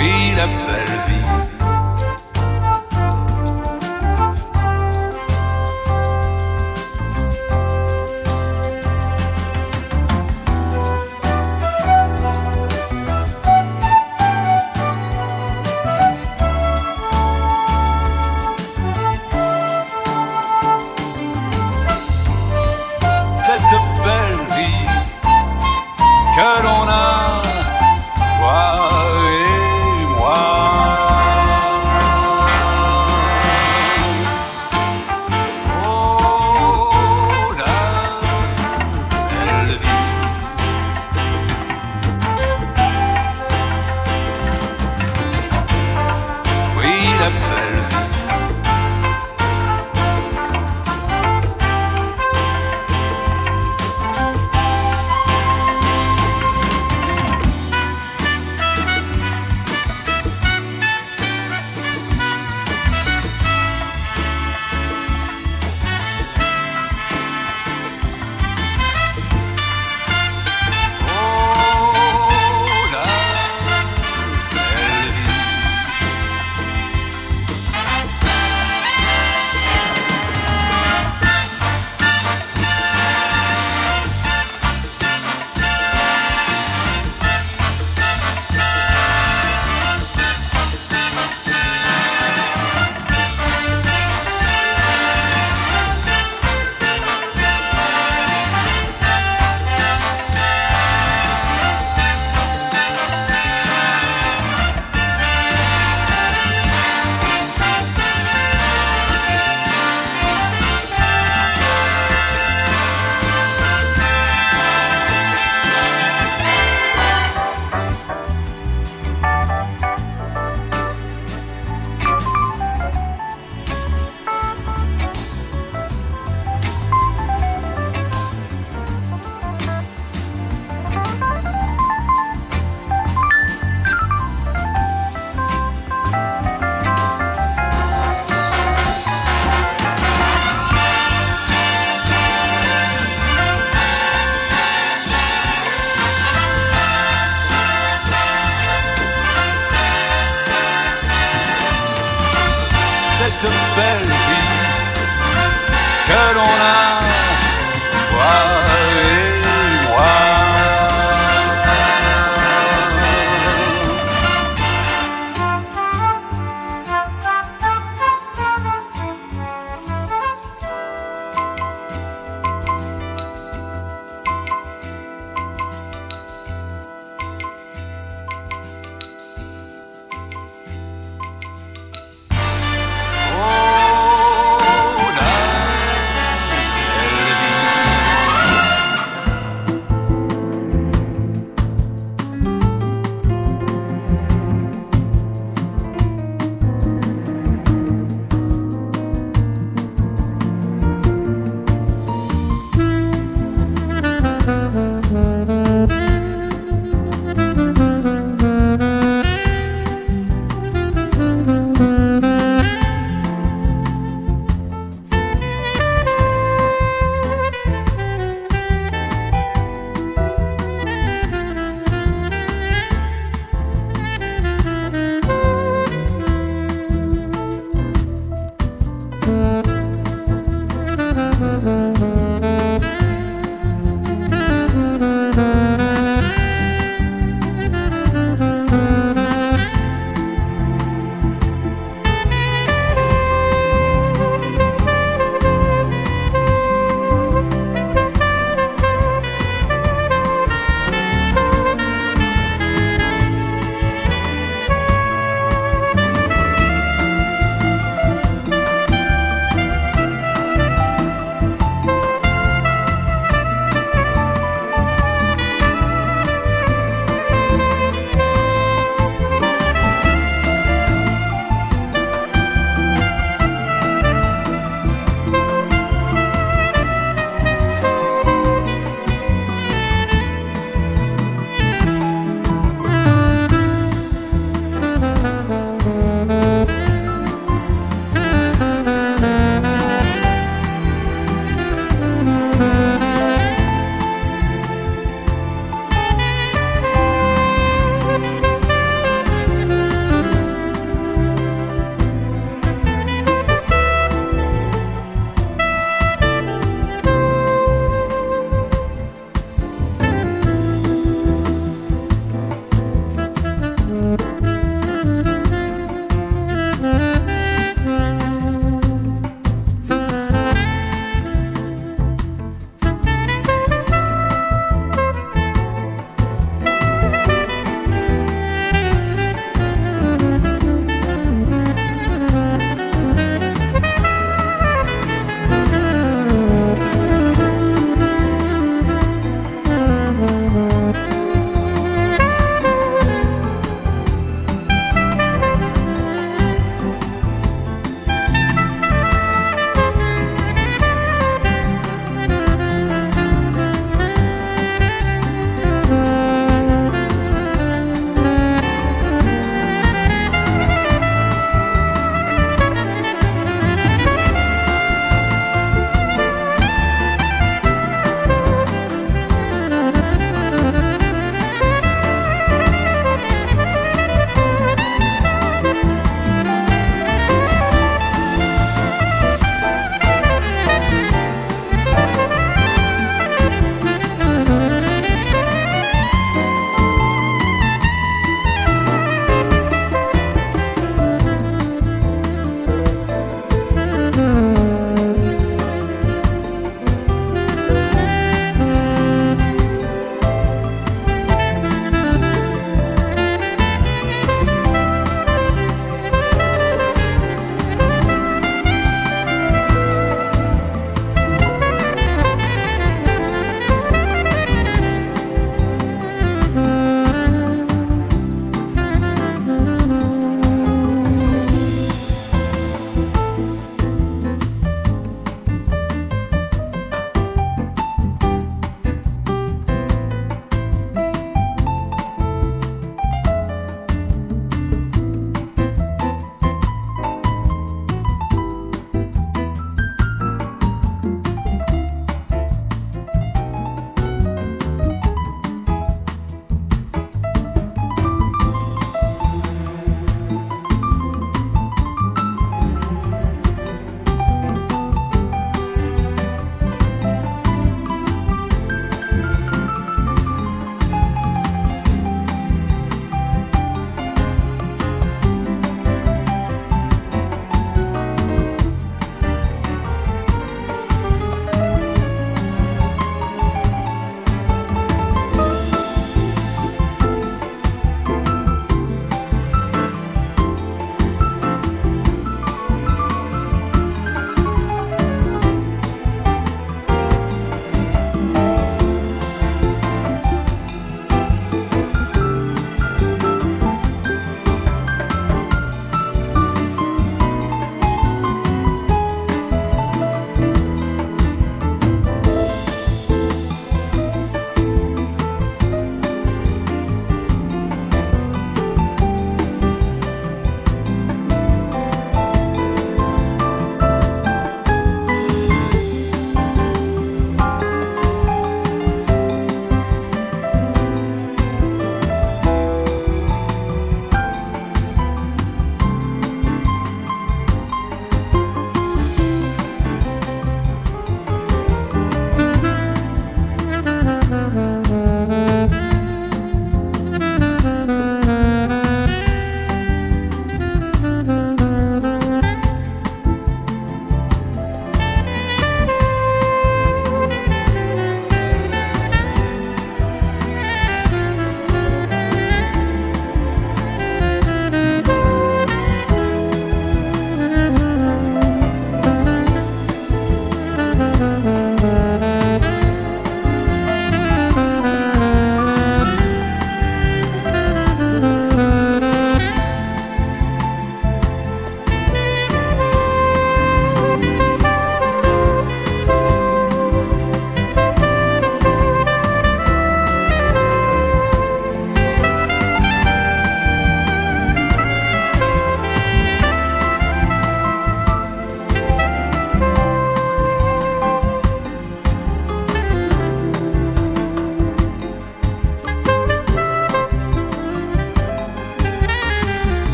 Oui, la belle vie.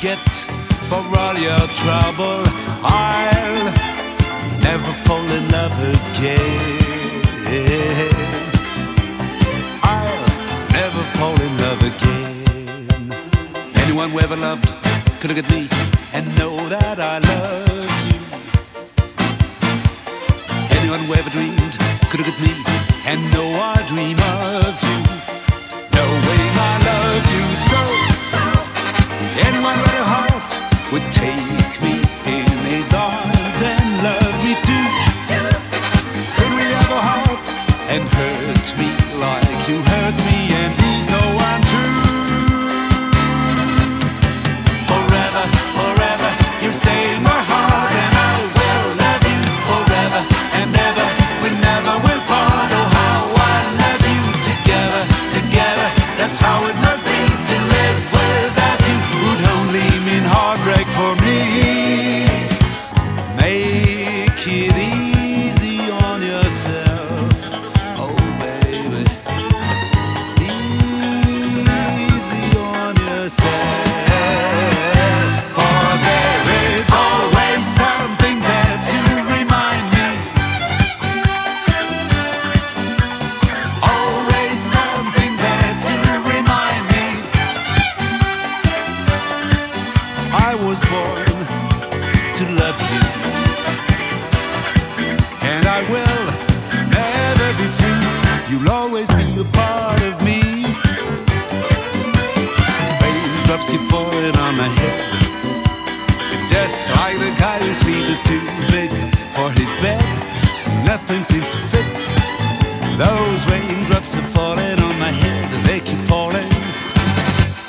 get for all your trouble. I'll never fall in love again. I'll never fall in love again. Anyone who ever loved could look at me and know that I love you. Anyone who ever dreamed could look at me and know I dream of.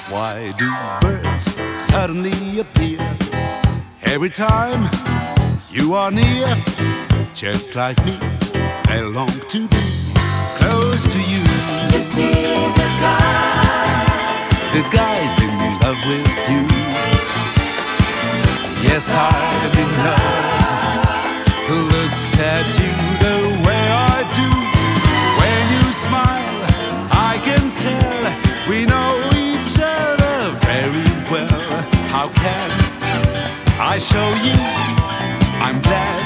Why do birds suddenly appear every time you are near? Just like me, I long to be close to you. This is the sky. In love with you. Yes, I'm in love. Looks at you. I show you, I'm glad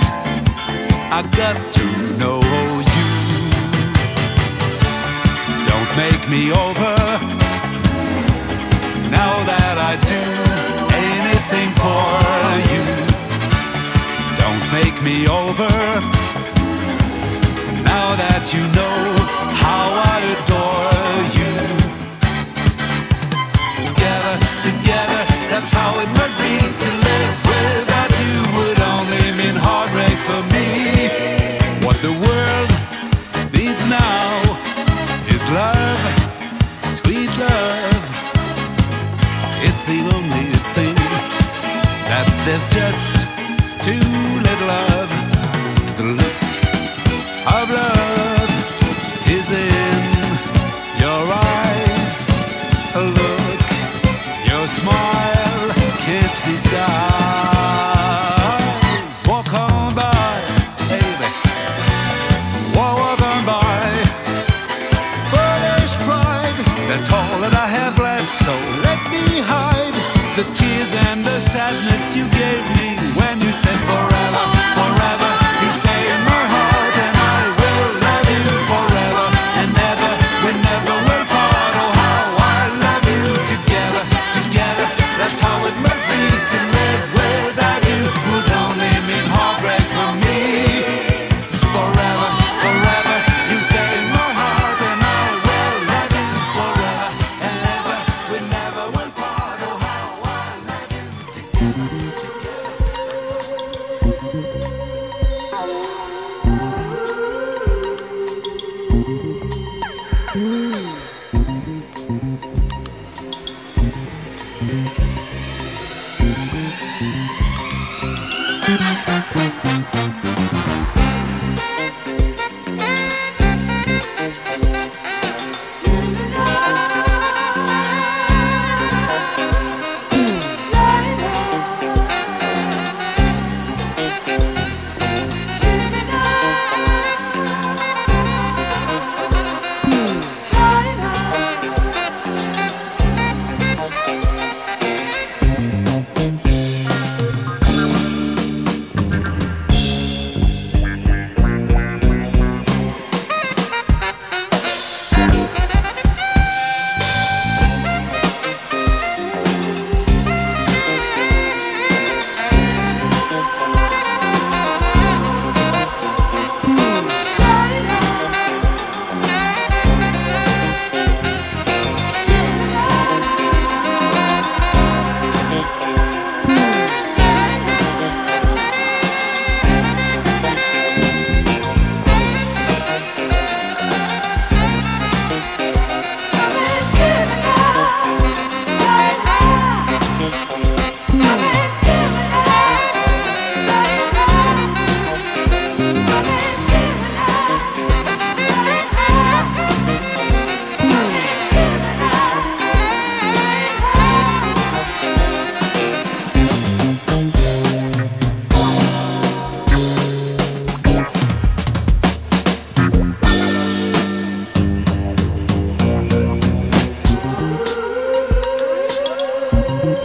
I got to know you. Don't make me over now that I do anything for you. Don't make me over now that you know how I adore you. Together, together, that's how it. there's just